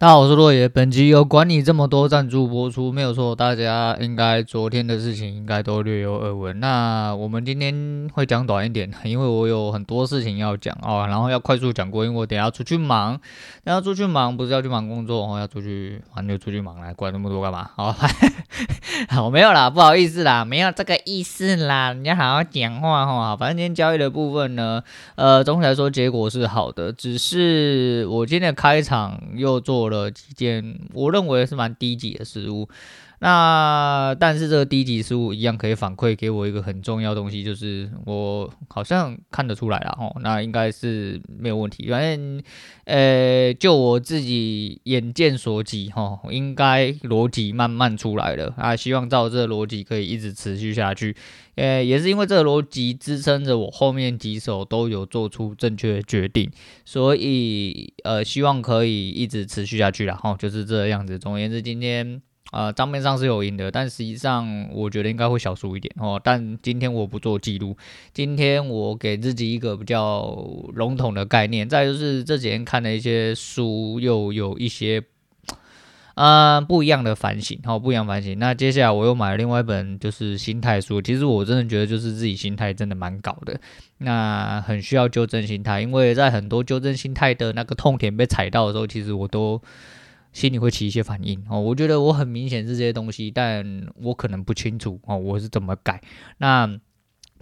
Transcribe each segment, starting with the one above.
大家好，我是洛爷。本集有管你这么多赞助播出，没有错。大家应该昨天的事情应该都略有耳闻。那我们今天会讲短一点，因为我有很多事情要讲哦，然后要快速讲过，因为我等下出去忙。等下出去忙不是要去忙工作，哦，要出去玩就出去忙来，管那么多干嘛？好，好，没有啦，不好意思啦，没有这个意思啦，你要好好讲话哈。好，反正今天交易的部分呢，呃，总体来说结果是好的，只是我今天的开场又做了几件我认为是蛮低级的失误，那但是这个低级失误一样可以反馈给我一个很重要的东西，就是我好像看得出来了哦，那应该是没有问题，反正呃就我自己眼见所及哈，应该逻辑慢慢出来了啊，希望照这个逻辑可以一直持续下去。呃，也是因为这个逻辑支撑着我后面几手都有做出正确的决定，所以呃，希望可以一直持续下去了。哈，就是这个样子。总而言之，今天呃账面上是有赢的，但实际上我觉得应该会小输一点哦。但今天我不做记录，今天我给自己一个比较笼统的概念。再就是这几天看了一些书，又有一些。啊，不一样的反省，好，不一样反省。那接下来我又买了另外一本，就是心态书。其实我真的觉得，就是自己心态真的蛮搞的，那很需要纠正心态。因为在很多纠正心态的那个痛点被踩到的时候，其实我都心里会起一些反应。哦，我觉得我很明显是这些东西，但我可能不清楚哦，我是怎么改。那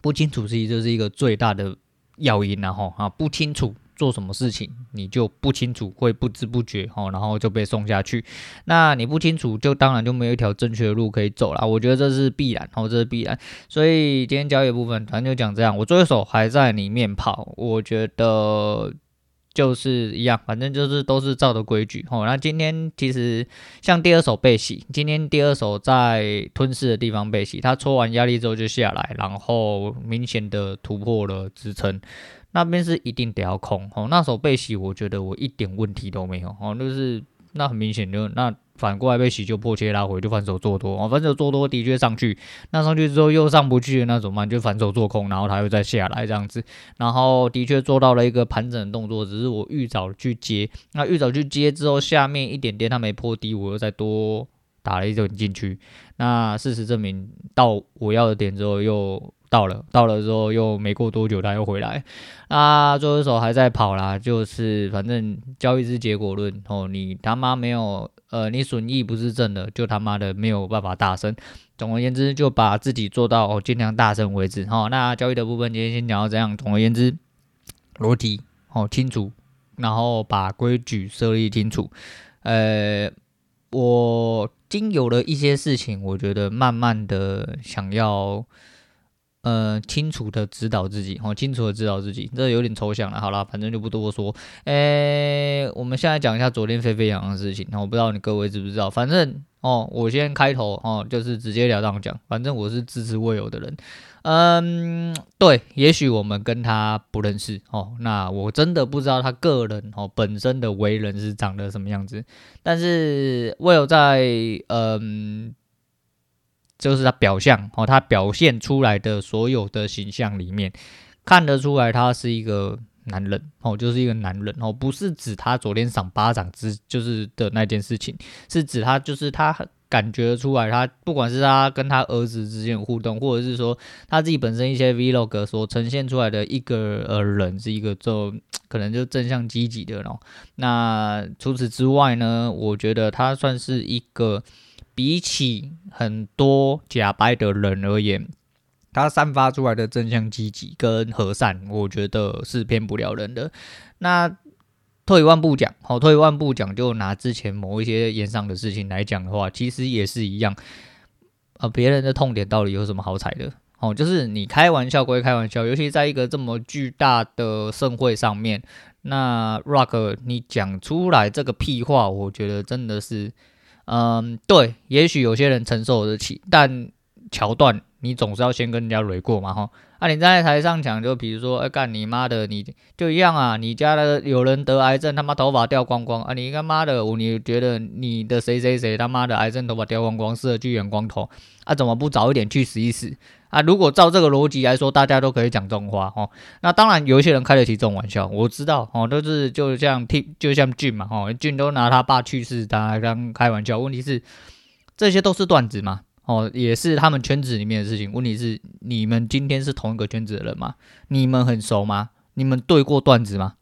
不清楚，其实就是一个最大的要因，然后啊，不清楚。做什么事情你就不清楚，会不知不觉哦，然后就被送下去。那你不清楚，就当然就没有一条正确的路可以走了。我觉得这是必然哦，这是必然。所以今天交易部分，反正就讲这样。我最后一手还在里面跑，我觉得就是一样，反正就是都是照的规矩哦。那今天其实像第二手被洗，今天第二手在吞噬的地方被洗，他搓完压力之后就下来，然后明显的突破了支撑。那边是一定得要空哦，那时候被洗，我觉得我一点问题都没有哦，就是那很明显就那反过来被洗就破切拉回就反手做多。哦，反手做多的确上去，那上去之后又上不去那怎么办，就反手做空，然后它又再下来这样子，然后的确做到了一个盘整的动作，只是我预早去接，那预早去接之后下面一点点它没破低，我又再多打了一点进去，那事实证明到我要的点之后又。到了，到了之后又没过多久，他又回来，啊，最后一手还在跑啦，就是反正交易是结果论哦，你他妈没有，呃，你损益不是正的，就他妈的没有办法大胜。总而言之，就把自己做到哦，尽量大胜为止。哦，那交易的部分今天先讲到这样。总而言之，逻辑哦清楚，然后把规矩设立清楚。呃，我经有了一些事情，我觉得慢慢的想要。呃，清楚的指导自己，哦，清楚的指导自己，这有点抽象了。好了，反正就不多说。诶，我们现在讲一下昨天沸沸扬扬的事情。我不知道你各位知不知道，反正哦，我先开头哦，就是直截了当讲，反正我是支持魏有的人。嗯，对，也许我们跟他不认识哦，那我真的不知道他个人哦本身的为人是长得什么样子，但是魏有在嗯。就是他表象哦，他表现出来的所有的形象里面，看得出来他是一个男人哦，就是一个男人哦，不是指他昨天赏巴掌之就是的那件事情，是指他就是他感觉出来，他不管是他跟他儿子之间的互动，或者是说他自己本身一些 vlog 所呈现出来的一个呃人，是一个就可能就正向积极的哦。那除此之外呢，我觉得他算是一个。比起很多假掰的人而言，他散发出来的正向积极跟和善，我觉得是骗不了人的。那退一万步讲，好，退一万步讲，就拿之前某一些炎上的事情来讲的话，其实也是一样。啊，别人的痛点到底有什么好踩的？哦，就是你开玩笑归开玩笑，尤其在一个这么巨大的盛会上面，那 Rock 你讲出来这个屁话，我觉得真的是。嗯，对，也许有些人承受得起，但桥段，你总是要先跟人家雷过嘛，哈。啊，你在台上讲，就比如说，哎、干你妈的，你就一样啊，你家的有人得癌症，他妈头发掉光光啊，你他妈的，我你觉得你的谁谁谁他妈的癌症头发掉光光，适合去染光头啊？怎么不早一点去死一死啊？如果照这个逻辑来说，大家都可以讲这种话，哦。那当然有一些人开得起这种玩笑，我知道，哦，都是就像听，就像俊嘛，哦，俊都拿他爸去世当当开玩笑，问题是这些都是段子嘛。哦，也是他们圈子里面的事情。问题是，你们今天是同一个圈子的人吗？你们很熟吗？你们对过段子吗？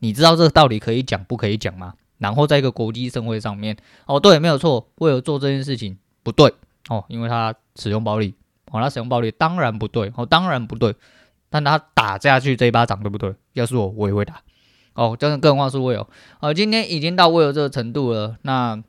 你知道这个道理可以讲不可以讲吗？然后在一个国际盛会上面，哦，对，没有错，为了做这件事情不对哦，因为他使用暴力，哦，他使用暴力当然不对，哦，当然不对，但他打下去这一巴掌对不对？要是我，我也会打。哦，就是更何况是我有，哦，今天已经到我有这个程度了，那。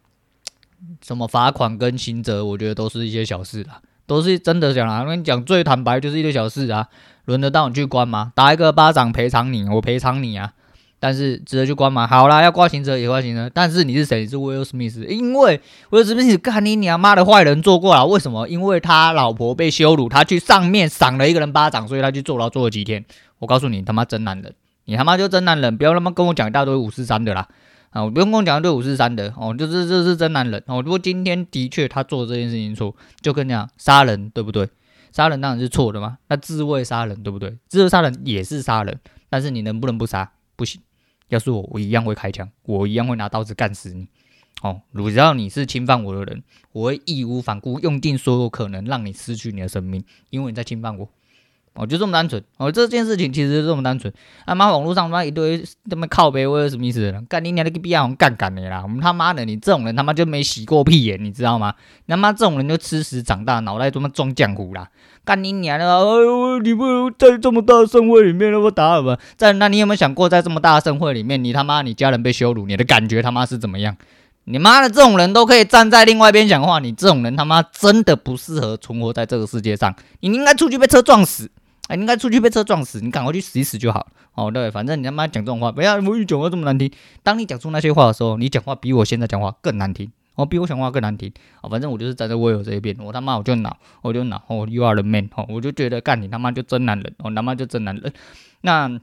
什么罚款跟刑责，我觉得都是一些小事啦，都是真的讲啦。我跟你讲，最坦白就是一堆小事啊，轮得到你去关吗？打一个巴掌赔偿你，我赔偿你啊。但是值得去关吗？好啦，要挂刑责也挂刑责。但是你是谁？你是威尔史密斯，因为威尔史密斯干你娘妈的坏人做过了。为什么？因为他老婆被羞辱，他去上面赏了一个人巴掌，所以他去坐牢坐了几天。我告诉你，他妈真男人，你他妈就真男人，不要他妈跟我讲一大堆五四三的啦。啊，我不用跟我讲对五四三的哦，就是这是真男人哦。如果今天的确他做这件事情错，就跟你讲杀人对不对？杀人当然是错的嘛。那自卫杀人对不对？自卫杀人也是杀人，但是你能不能不杀？不行。要是我，我一样会开枪，我一样会拿刀子干死你。哦，只要你是侵犯我的人，我会义无反顾，用尽所有可能让你失去你的生命，因为你在侵犯我。哦，就这么单纯哦，这件事情其实就这么单纯。他、啊、妈网络上他妈一堆他妈靠北威尔史密斯的人，干你娘的个逼啊！我干干你啦！我们他妈的，你这种人他妈就没洗过屁眼，你知道吗？他妈这种人就吃屎长大，脑袋他妈装浆糊啦！干你娘的！哎呦，你不如在这么大的盛会里面那么打什么？在那你有没有想过，在这么大的盛会里面，你他妈你家人被羞辱，你的感觉他妈是怎么样？你妈的这种人都可以站在另外一边讲话，你这种人他妈真的不适合存活在这个世界上，你应该出去被车撞死。哎，应该出去被车撞死，你赶快去死一死就好了。哦，对，反正你他妈讲这种话，不要我讲话这么难听。当你讲出那些话的时候，你讲话比我现在讲话更难听，哦，比我讲话更难听。哦，反正我就是站在威尔这一边，我他妈我就恼，我就恼。哦，You are the man。哦，我就觉得干你他妈就真男人，哦，他妈就真男人。那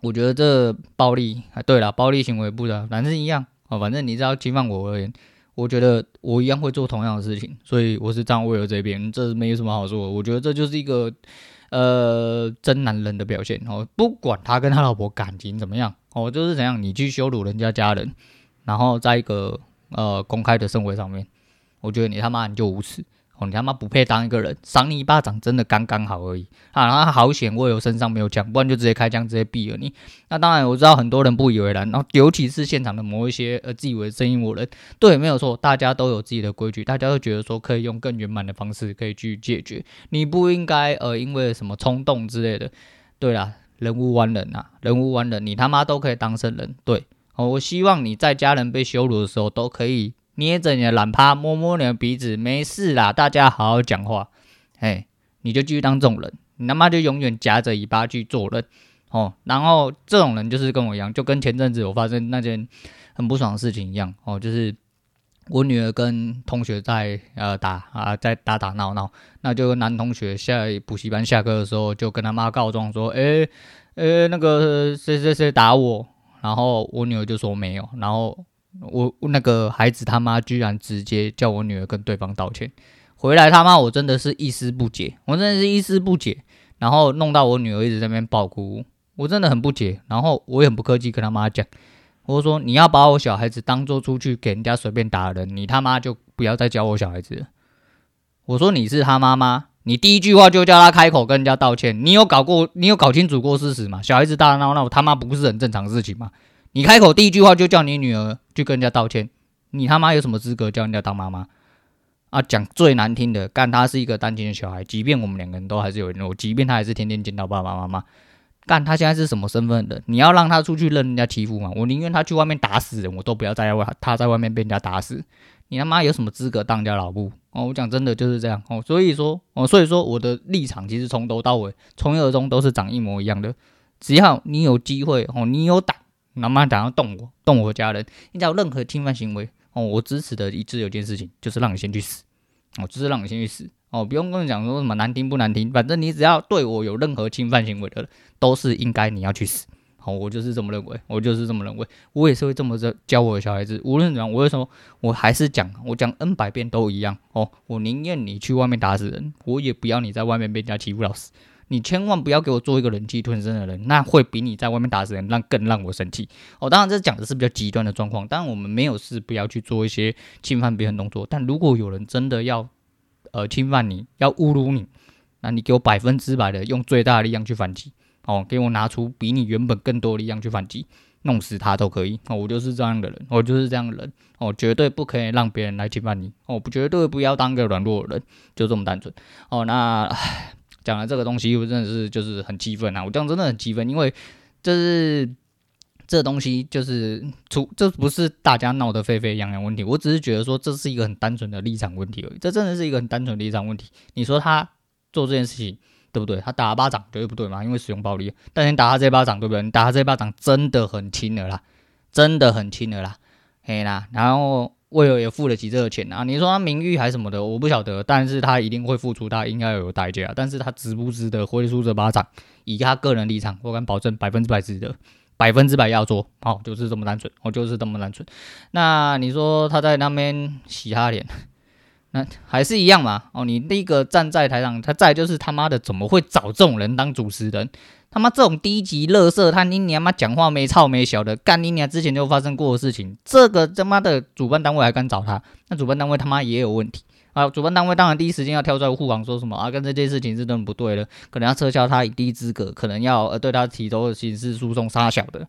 我觉得这暴力，啊，对了，暴力行为不的，反正一样。哦，反正你只要侵犯我而言，我觉得我一样会做同样的事情，所以我是站威尔这边，这没有什么好说。我觉得这就是一个。呃，真男人的表现哦，不管他跟他老婆感情怎么样哦，就是怎样，你去羞辱人家家人，然后在一个呃公开的社会上面，我觉得你他妈你就无耻。哦，你他妈不配当一个人，赏你一巴掌真的刚刚好而已啊！然后好险，我有身上没有枪，不然就直接开枪，直接毙了你。那当然，我知道很多人不以为然，然后尤其是现场的某一些呃自以为正义魔人，对，没有错，大家都有自己的规矩，大家都觉得说可以用更圆满的方式可以去解决，你不应该呃因为什么冲动之类的。对啦，人无完人啊，人无完人，你他妈都可以当圣人。对，哦，我希望你在家人被羞辱的时候都可以。捏着你的懒趴，摸摸你的鼻子，没事啦，大家好好讲话，哎，你就继续当这种人，你他妈就永远夹着尾巴去做人，哦，然后这种人就是跟我一样，就跟前阵子我发生那件很不爽的事情一样，哦，就是我女儿跟同学在呃打啊，在打打闹闹，那就男同学下补习班下课的时候就跟他妈告状说，哎，呃，那个谁谁谁打我，然后我女儿就说没有，然后。我那个孩子他妈居然直接叫我女儿跟对方道歉，回来他妈我真的是一丝不解，我真的是一丝不解，然后弄到我女儿一直在那边爆哭，我真的很不解，然后我也很不客气跟他妈讲，我说你要把我小孩子当做出去给人家随便打人，你他妈就不要再教我小孩子。我说你是他妈妈，你第一句话就叫他开口跟人家道歉，你有搞过，你有搞清楚过事实吗？小孩子大闹闹，他妈不是很正常事情吗？你开口第一句话就叫你女儿去跟人家道歉，你他妈有什么资格叫人家当妈妈啊？讲最难听的，干他是一个单亲的小孩，即便我们两个人都还是有联络，即便他还是天天见到爸爸妈妈，干他现在是什么身份的？你要让他出去任人家欺负吗？我宁愿他去外面打死人，我都不要在外他在外面被人家打死。你他妈有什么资格当人家老母？哦，我讲真的就是这样哦。所以说哦，所以说我的立场其实从头到尾从一而终都是长一模一样的。只要你有机会哦，你有胆。妈妈想要动我，动我家人，你只要任何侵犯行为哦，我支持的一致有件事情，就是让你先去死，哦，就是让你先去死哦，不用跟你讲说什么难听不难听，反正你只要对我有任何侵犯行为的，都是应该你要去死。好，我就是这么认为，我就是这么认为，我也是会这么教我的小孩子。无论怎样，我为什么我还是讲，我讲 N 百遍都一样哦。我宁愿你去外面打死人，我也不要你在外面被人家欺负到死。你千万不要给我做一个忍气吞声的人，那会比你在外面打死人让更让我生气。哦，当然这讲的是比较极端的状况，当然我们没有事不要去做一些侵犯别人动作。但如果有人真的要呃侵犯你，要侮辱你，那你给我百分之百的用最大的力量去反击。哦，给我拿出比你原本更多的力量去反击，弄死他都可以。哦，我就是这样的人，我就是这样的人。哦，绝对不可以让别人来侵犯你。哦，绝对不要当个软弱的人，就这么单纯。哦，那唉，讲了这个东西，我真的是就是很气愤啊！我这样真的很气愤，因为这是这东西就是出，这不是大家闹得沸沸扬扬问题。我只是觉得说这是一个很单纯的立场问题而已。这真的是一个很单纯的立场问题。你说他做这件事情。对不对？他打他巴掌绝对不对嘛，因为使用暴力。但你打他这巴掌，对不对？你打他这巴掌真的很轻了啦，真的很轻了啦，嘿啦。然后为了也付得起这个钱啊，你说他名誉还什么的，我不晓得。但是他一定会付出，他应该有代价。但是他值不值得挥出这巴掌？以他个人立场，我敢保证百分之百值得，百分之百要做。好、就是这么单纯，我、就是这么单纯。那你说他在那边洗他脸？那还是一样嘛？哦，你那个站在台上，他再就是他妈的怎么会找这种人当主持人？他妈这种低级乐色，他你娘妈讲话没操没小的，干你娘之前就发生过的事情，这个他妈的主办单位还敢找他？那主办单位他妈也有问题啊！主办单位当然第一时间要跳出来护航，说什么啊？跟这件事情是真的不对的，可能要撤销他以低资格，可能要呃对他提出刑事诉讼杀小的。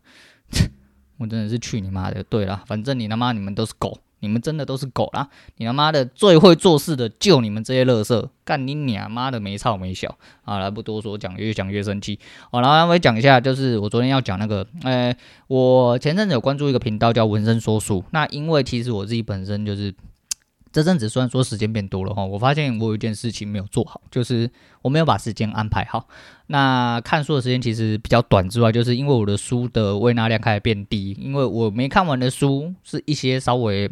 我真的是去你妈的！对了，反正你他妈你们都是狗。你们真的都是狗啦！你他妈的最会做事的就你们这些乐色，干你娘妈的没操没小啊！来不多说，讲越讲越生气。好，然后我讲一下，就是我昨天要讲那个，呃，我前阵子有关注一个频道叫文生说书。那因为其实我自己本身就是。这阵子虽然说时间变多了哈，我发现我有一件事情没有做好，就是我没有把时间安排好。那看书的时间其实比较短之外，就是因为我的书的胃纳量开始变低，因为我没看完的书是一些稍微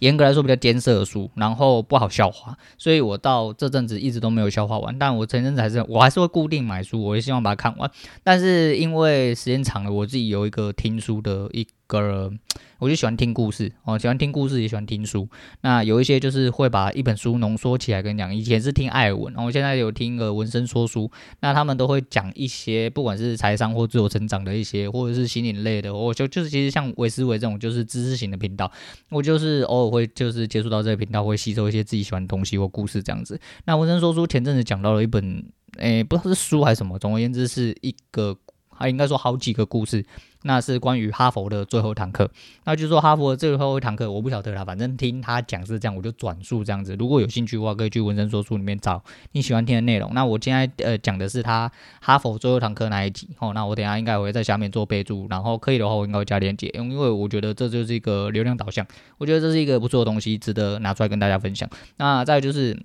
严格来说比较艰涩的书，然后不好消化，所以我到这阵子一直都没有消化完。但我前阵子还是我还是会固定买书，我也希望把它看完。但是因为时间长了，我自己有一个听书的一个。我就喜欢听故事哦，喜欢听故事，也喜欢听书。那有一些就是会把一本书浓缩起来跟你讲。以前是听艾尔文，然后现在有听个文生说书。那他们都会讲一些，不管是财商或自我成长的一些，或者是心灵类的。我就就是其实像维思维这种就是知识型的频道，我就是偶尔会就是接触到这个频道，会吸收一些自己喜欢的东西或故事这样子。那文生说书前阵子讲到了一本，诶、不知道是书还是什么，总而言之是一个。还应该说好几个故事，那是关于哈佛的最后一堂课。那就是说哈佛的最后一堂课，我不晓得啦，反正听他讲是这样，我就转述这样子。如果有兴趣的话，可以去文生说书里面找你喜欢听的内容。那我现在呃讲的是他哈佛最后一堂课那一集哦。那我等下应该会在下面做备注，然后可以的话我应该会加链接，因为我觉得这就是一个流量导向，我觉得这是一个不错的东西，值得拿出来跟大家分享。那再就是。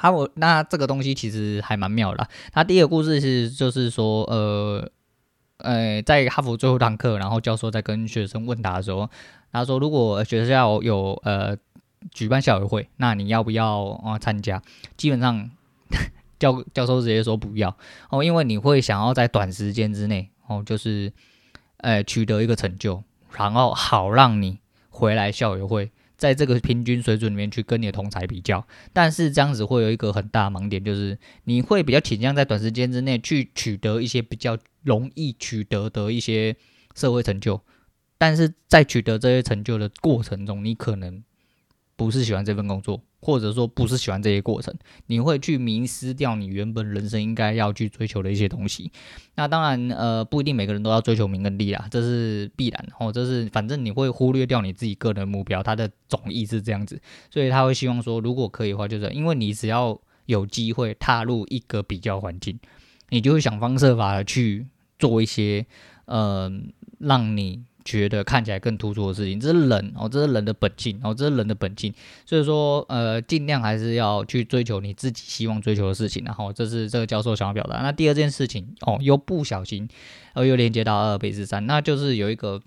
哈佛，那这个东西其实还蛮妙的啦。他第一个故事是，就是说，呃，呃，在哈佛最后一堂课，然后教授在跟学生问答的时候，他说，如果学校有呃举办校友会，那你要不要啊参加？基本上 教教授直接说不要哦，因为你会想要在短时间之内哦，就是呃取得一个成就，然后好让你回来校友会。在这个平均水准里面去跟你的同才比较，但是这样子会有一个很大盲点，就是你会比较倾向在短时间之内去取得一些比较容易取得的一些社会成就，但是在取得这些成就的过程中，你可能不是喜欢这份工作。或者说不是喜欢这些过程，你会去迷失掉你原本人生应该要去追求的一些东西。那当然，呃，不一定每个人都要追求名跟利啊，这是必然哦。这是反正你会忽略掉你自己个人目标，它的总意是这样子。所以他会希望说，如果可以的话，就是因为你只要有机会踏入一个比较环境，你就会想方设法的去做一些，呃，让你。觉得看起来更突出的事情，这是人哦，这是人的本性哦，这是人的本性。所以说，呃，尽量还是要去追求你自己希望追求的事情。然后，这是这个教授想要表达。那第二件事情哦，又不小心，呃，又连接到阿尔卑斯山，那就是有一个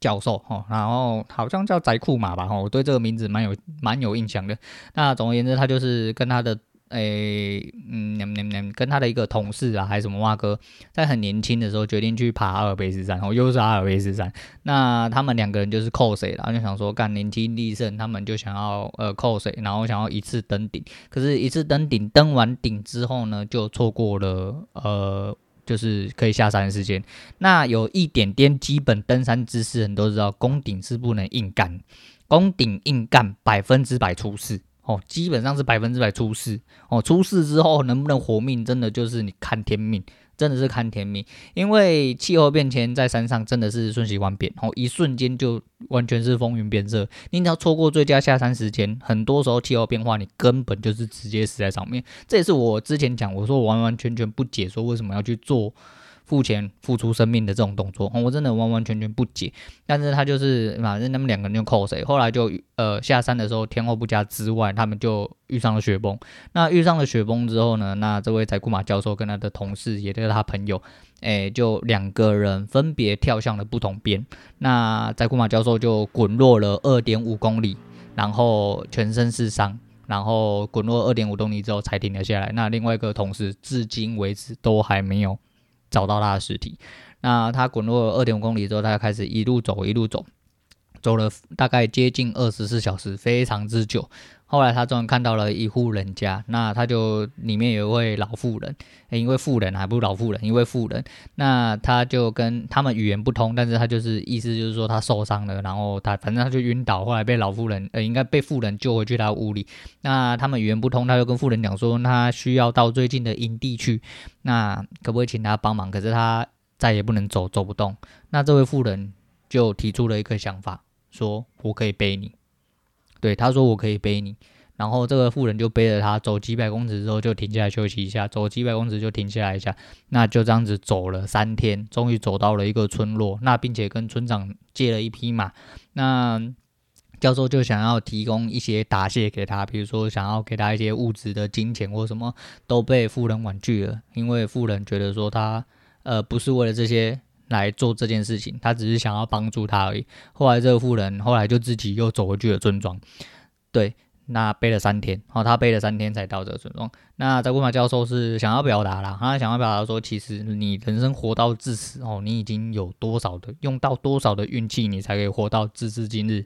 教授哦，然后好像叫宅库马吧，哈，我对这个名字蛮有蛮有印象的。那总而言之，他就是跟他的。诶、嗯，嗯嗯，跟他的一个同事啊，还是什么哇哥，在很年轻的时候决定去爬阿尔卑斯山，哦，又是阿尔卑斯山。那他们两个人就是扣谁了，就想说干年轻力盛，他们就想要呃扣谁，然后想要一次登顶。可是，一次登顶，登完顶之后呢，就错过了呃，就是可以下山的时间。那有一点点基本登山知识，人都知道，攻顶是不能硬干，攻顶硬干百分之百出事。哦，基本上是百分之百出事哦。出事之后能不能活命，真的就是你看天命，真的是看天命。因为气候变迁在山上真的是瞬息万变，哦，一瞬间就完全是风云变色。你只要错过最佳下山时间，很多时候气候变化，你根本就是直接死在上面。这也是我之前讲，我说完完全全不解，说为什么要去做。付钱付出生命的这种动作，我真的完完全全不解。但是他就是反正他们两个人就扣谁，后来就呃下山的时候天后不佳之外，他们就遇上了雪崩。那遇上了雪崩之后呢，那这位宅库马教授跟他的同事，也就是他朋友，哎，就两个人分别跳向了不同边。那宅库马教授就滚落了二点五公里，然后全身是伤，然后滚落二点五公里之后才停了下来。那另外一个同事至今为止都还没有。找到他的尸体，那他滚落了二点五公里之后，他就开始一路走，一路走，走了大概接近二十四小时，非常之久。后来他终于看到了一户人家，那他就里面有一位老妇人，因为妇人还不是老妇人，因为妇人，那他就跟他们语言不通，但是他就是意思就是说他受伤了，然后他反正他就晕倒，后来被老妇人呃应该被妇人救回去他屋里，那他们语言不通，他就跟妇人讲说他需要到最近的营地去，那可不可以请他帮忙？可是他再也不能走，走不动，那这位妇人就提出了一个想法，说我可以背你。对，他说我可以背你，然后这个妇人就背着他走几百公尺之后就停下来休息一下，走几百公尺就停下来一下，那就这样子走了三天，终于走到了一个村落，那并且跟村长借了一匹马，那教授就想要提供一些答谢给他，比如说想要给他一些物质的金钱或什么，都被妇人婉拒了，因为妇人觉得说他呃不是为了这些。来做这件事情，他只是想要帮助他而已。后来这个妇人后来就自己又走回去了村庄，对，那背了三天，哦他背了三天才到这个村庄。那在乌马教授是想要表达啦，他想要表达说，其实你人生活到至此哦，你已经有多少的用到多少的运气，你才可以活到至至今日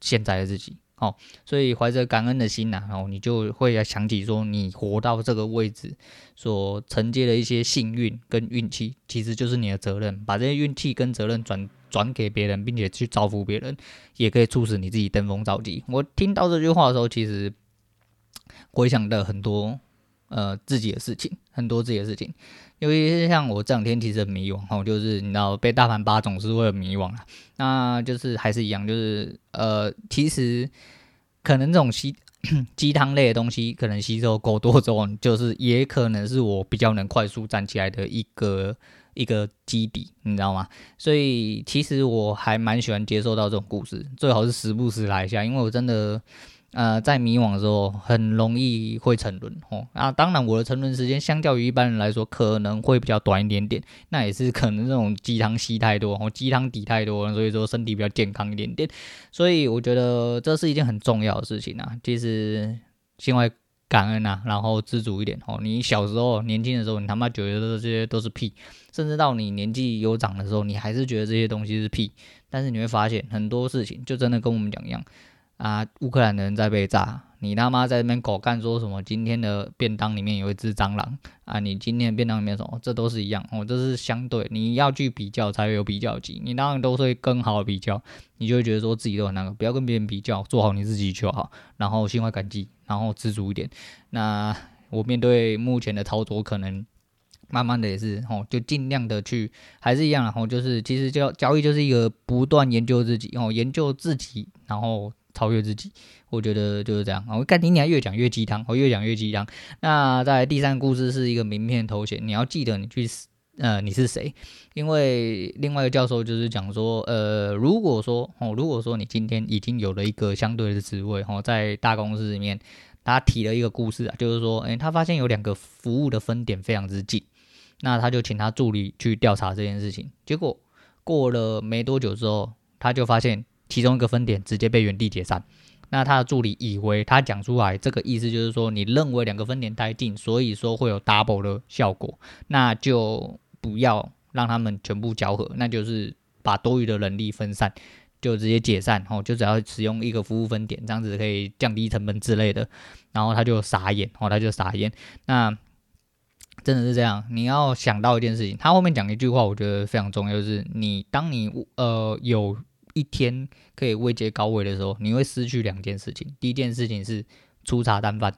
现在的自己。哦，所以怀着感恩的心呐、啊，然后你就会想起说，你活到这个位置所承接的一些幸运跟运气，其实就是你的责任。把这些运气跟责任转转给别人，并且去造福别人，也可以促使你自己登峰造极。我听到这句话的时候，其实回想的很多呃自己的事情，很多自己的事情。尤其是像我这两天其实很迷惘，哦，就是你知道被大盘巴总是会很迷惘啊，那就是还是一样，就是呃，其实可能这种鸡 鸡汤类的东西，可能吸收够多之后，就是也可能是我比较能快速站起来的一个一个基底，你知道吗？所以其实我还蛮喜欢接受到这种故事，最好是时不时来一下，因为我真的。呃，在迷惘的时候，很容易会沉沦哦。啊，当然，我的沉沦时间相较于一般人来说，可能会比较短一点点。那也是可能这种鸡汤吸太多，哦，鸡汤底太多，所以说身体比较健康一点点。所以我觉得这是一件很重要的事情啊。其实心怀感恩啊，然后知足一点哦。你小时候年轻的时候，你他妈觉得这些都是屁，甚至到你年纪有长的时候，你还是觉得这些东西是屁。但是你会发现很多事情就真的跟我们讲一样。啊！乌克兰的人在被炸，你他妈在那边狗干说什么？今天的便当里面有一只蟑螂啊！你今天的便当里面什么？这都是一样哦，这是相对，你要去比较才会有比较级。你当然都会更好比较，你就会觉得说自己都很那个，不要跟别人比较，做好你自己就好。然后心怀感激，然后知足一点。那我面对目前的操作，可能慢慢的也是哦，就尽量的去，还是一样，然后就是其实交交易就是一个不断研究自己哦，研究自己，然后。超越自己，我觉得就是这样。我看你，你还越讲越鸡汤，我越讲越鸡汤。那在第三个故事是一个名片头衔，你要记得你去呃你是谁，因为另外一个教授就是讲说，呃如果说哦如果说你今天已经有了一个相对的职位哦，在大公司里面，他提了一个故事啊，就是说，诶，他发现有两个服务的分点非常之近，那他就请他助理去调查这件事情，结果过了没多久之后。他就发现其中一个分点直接被原地解散。那他的助理以为他讲出来这个意思就是说，你认为两个分点太近，所以说会有 double 的效果，那就不要让他们全部交合，那就是把多余的人力分散，就直接解散哦，就只要使用一个服务分点，这样子可以降低成本之类的。然后他就傻眼哦，他就傻眼。那真的是这样，你要想到一件事情，他后面讲一句话，我觉得非常重要，就是你当你呃有。一天可以位阶高位的时候，你会失去两件事情。第一件事情是粗茶淡饭，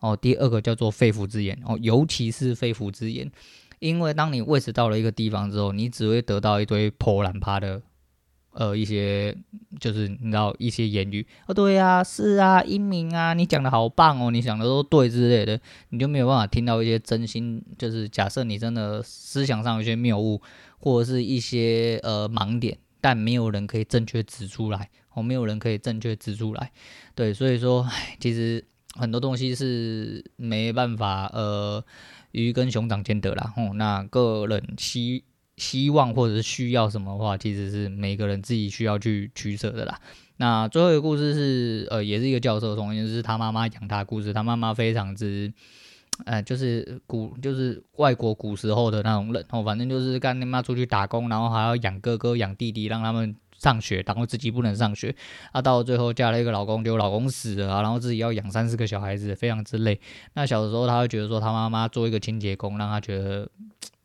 哦，第二个叫做肺腑之言，哦，尤其是肺腑之言，因为当你位置到了一个地方之后，你只会得到一堆破烂趴的，呃，一些就是你知道一些言语，哦，对啊，是啊，英明啊，你讲的好棒哦，你讲的都对之类的，你就没有办法听到一些真心，就是假设你真的思想上有些谬误，或者是一些呃盲点。但没有人可以正确指出来，哦，没有人可以正确指出来，对，所以说，其实很多东西是没办法，呃，鱼跟熊掌兼得啦，哦，那个人希希望或者是需要什么的话，其实是每个人自己需要去取舍的啦。那最后一个故事是，呃，也是一个教授，同样是他妈妈讲他的故事，他妈妈非常之。呃，就是古，就是外国古时候的那种人哦，反正就是干你妈出去打工，然后还要养哥哥养弟弟，让他们上学，然后自己不能上学，啊，到最后嫁了一个老公，结果老公死了啊，然后自己要养三四个小孩子，非常之累。那小的时候他会觉得说，他妈妈做一个清洁工，让他觉得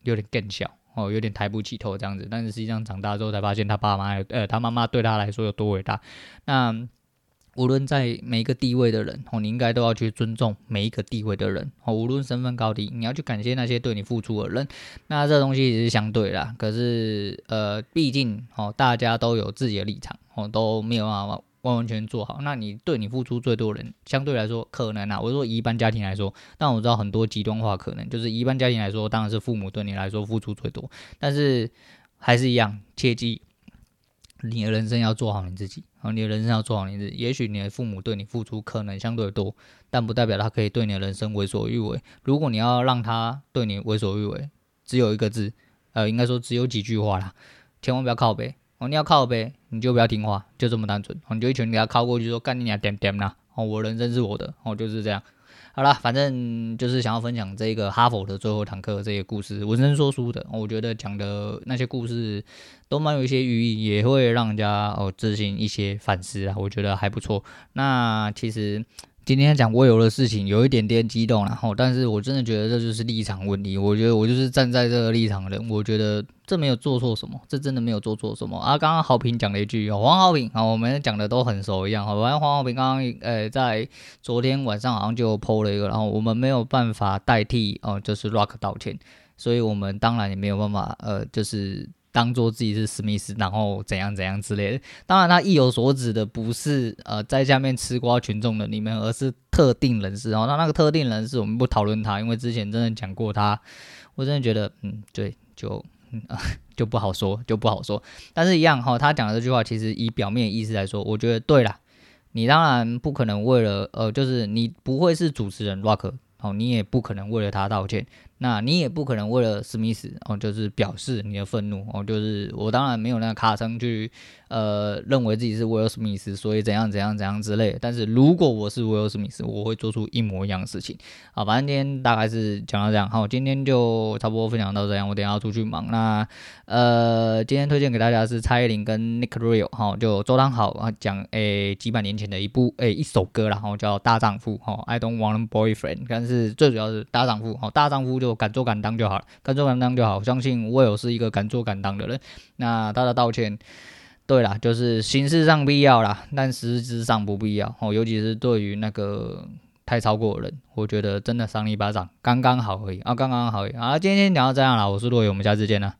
有点更小哦，有点抬不起头这样子。但是实际上长大之后才发现，他爸妈呃，他妈妈对他来说有多伟大。那。无论在每一个地位的人哦，你应该都要去尊重每一个地位的人哦。无论身份高低，你要去感谢那些对你付出的人。那这东西也是相对啦，可是呃，毕竟哦，大家都有自己的立场哦，都没有办法完完全做好。那你对你付出最多的人，相对来说可能啊，我说一般家庭来说，但我知道很多极端化可能，就是一般家庭来说，当然是父母对你来说付出最多，但是还是一样，切记。你的人生要做好你自己，好，你的人生要做好你自己。也许你的父母对你付出可能相对多，但不代表他可以对你的人生为所欲为。如果你要让他对你为所欲为，只有一个字，呃，应该说只有几句话啦，千万不要靠背哦。你要靠背，你就不要听话，就这么单纯。你就一拳给他靠过去，说干你娘点点啦，哦，我人生是我的，哦，就是这样。好了，反正就是想要分享这个哈佛的最后一堂课这些故事，文生说书的，我觉得讲的那些故事都蛮有一些寓意，也会让人家哦自行一些反思啊，我觉得还不错。那其实。今天讲我有的事情有一点点激动，然后，但是我真的觉得这就是立场问题。我觉得我就是站在这个立场的人，我觉得这没有做错什么，这真的没有做错什么啊。刚刚豪平讲了一句，黄豪平啊，我们讲的都很熟一样。好，反正黄豪平刚刚呃在昨天晚上好像就 PO 了一个，然后我们没有办法代替哦，就是 Rock 道歉，所以我们当然也没有办法呃，就是。当做自己是史密斯，然后怎样怎样之类的。当然，他意有所指的不是呃在下面吃瓜群众的你们，而是特定人士。哦，那那个特定人士，我们不讨论他，因为之前真的讲过他，我真的觉得，嗯，对，就嗯 就不好说，就不好说。但是，一样哈，他讲的这句话，其实以表面意思来说，我觉得对啦。你当然不可能为了呃，就是你不会是主持人 Rock，哦，你也不可能为了他道歉。那你也不可能为了史密斯哦，就是表示你的愤怒哦，就是我当然没有那个卡声去呃认为自己是威尔史密斯，所以怎样怎样怎样之类。但是如果我是威尔史密斯，我会做出一模一样的事情。好，反正今天大概是讲到这样。好，今天就差不多分享到这样。我等下要出去忙。那呃，今天推荐给大家是蔡依林跟 Nick Drille 哈，就周汤豪啊讲诶几百年前的一部诶一首歌，然后叫大丈夫哈，I don't want a boyfriend，但是最主要是大丈夫哈，大丈夫就。敢做敢当就好了，敢做敢当就好。相信我有是一个敢做敢当的人。那他的道歉，对啦，就是形式上必要啦，但实质上不必要哦。尤其是对于那个太超过的人，我觉得真的赏你一巴掌，刚刚好而已啊，刚刚好而已啊。今天聊到这样啦，我是洛伟，我们下次见了。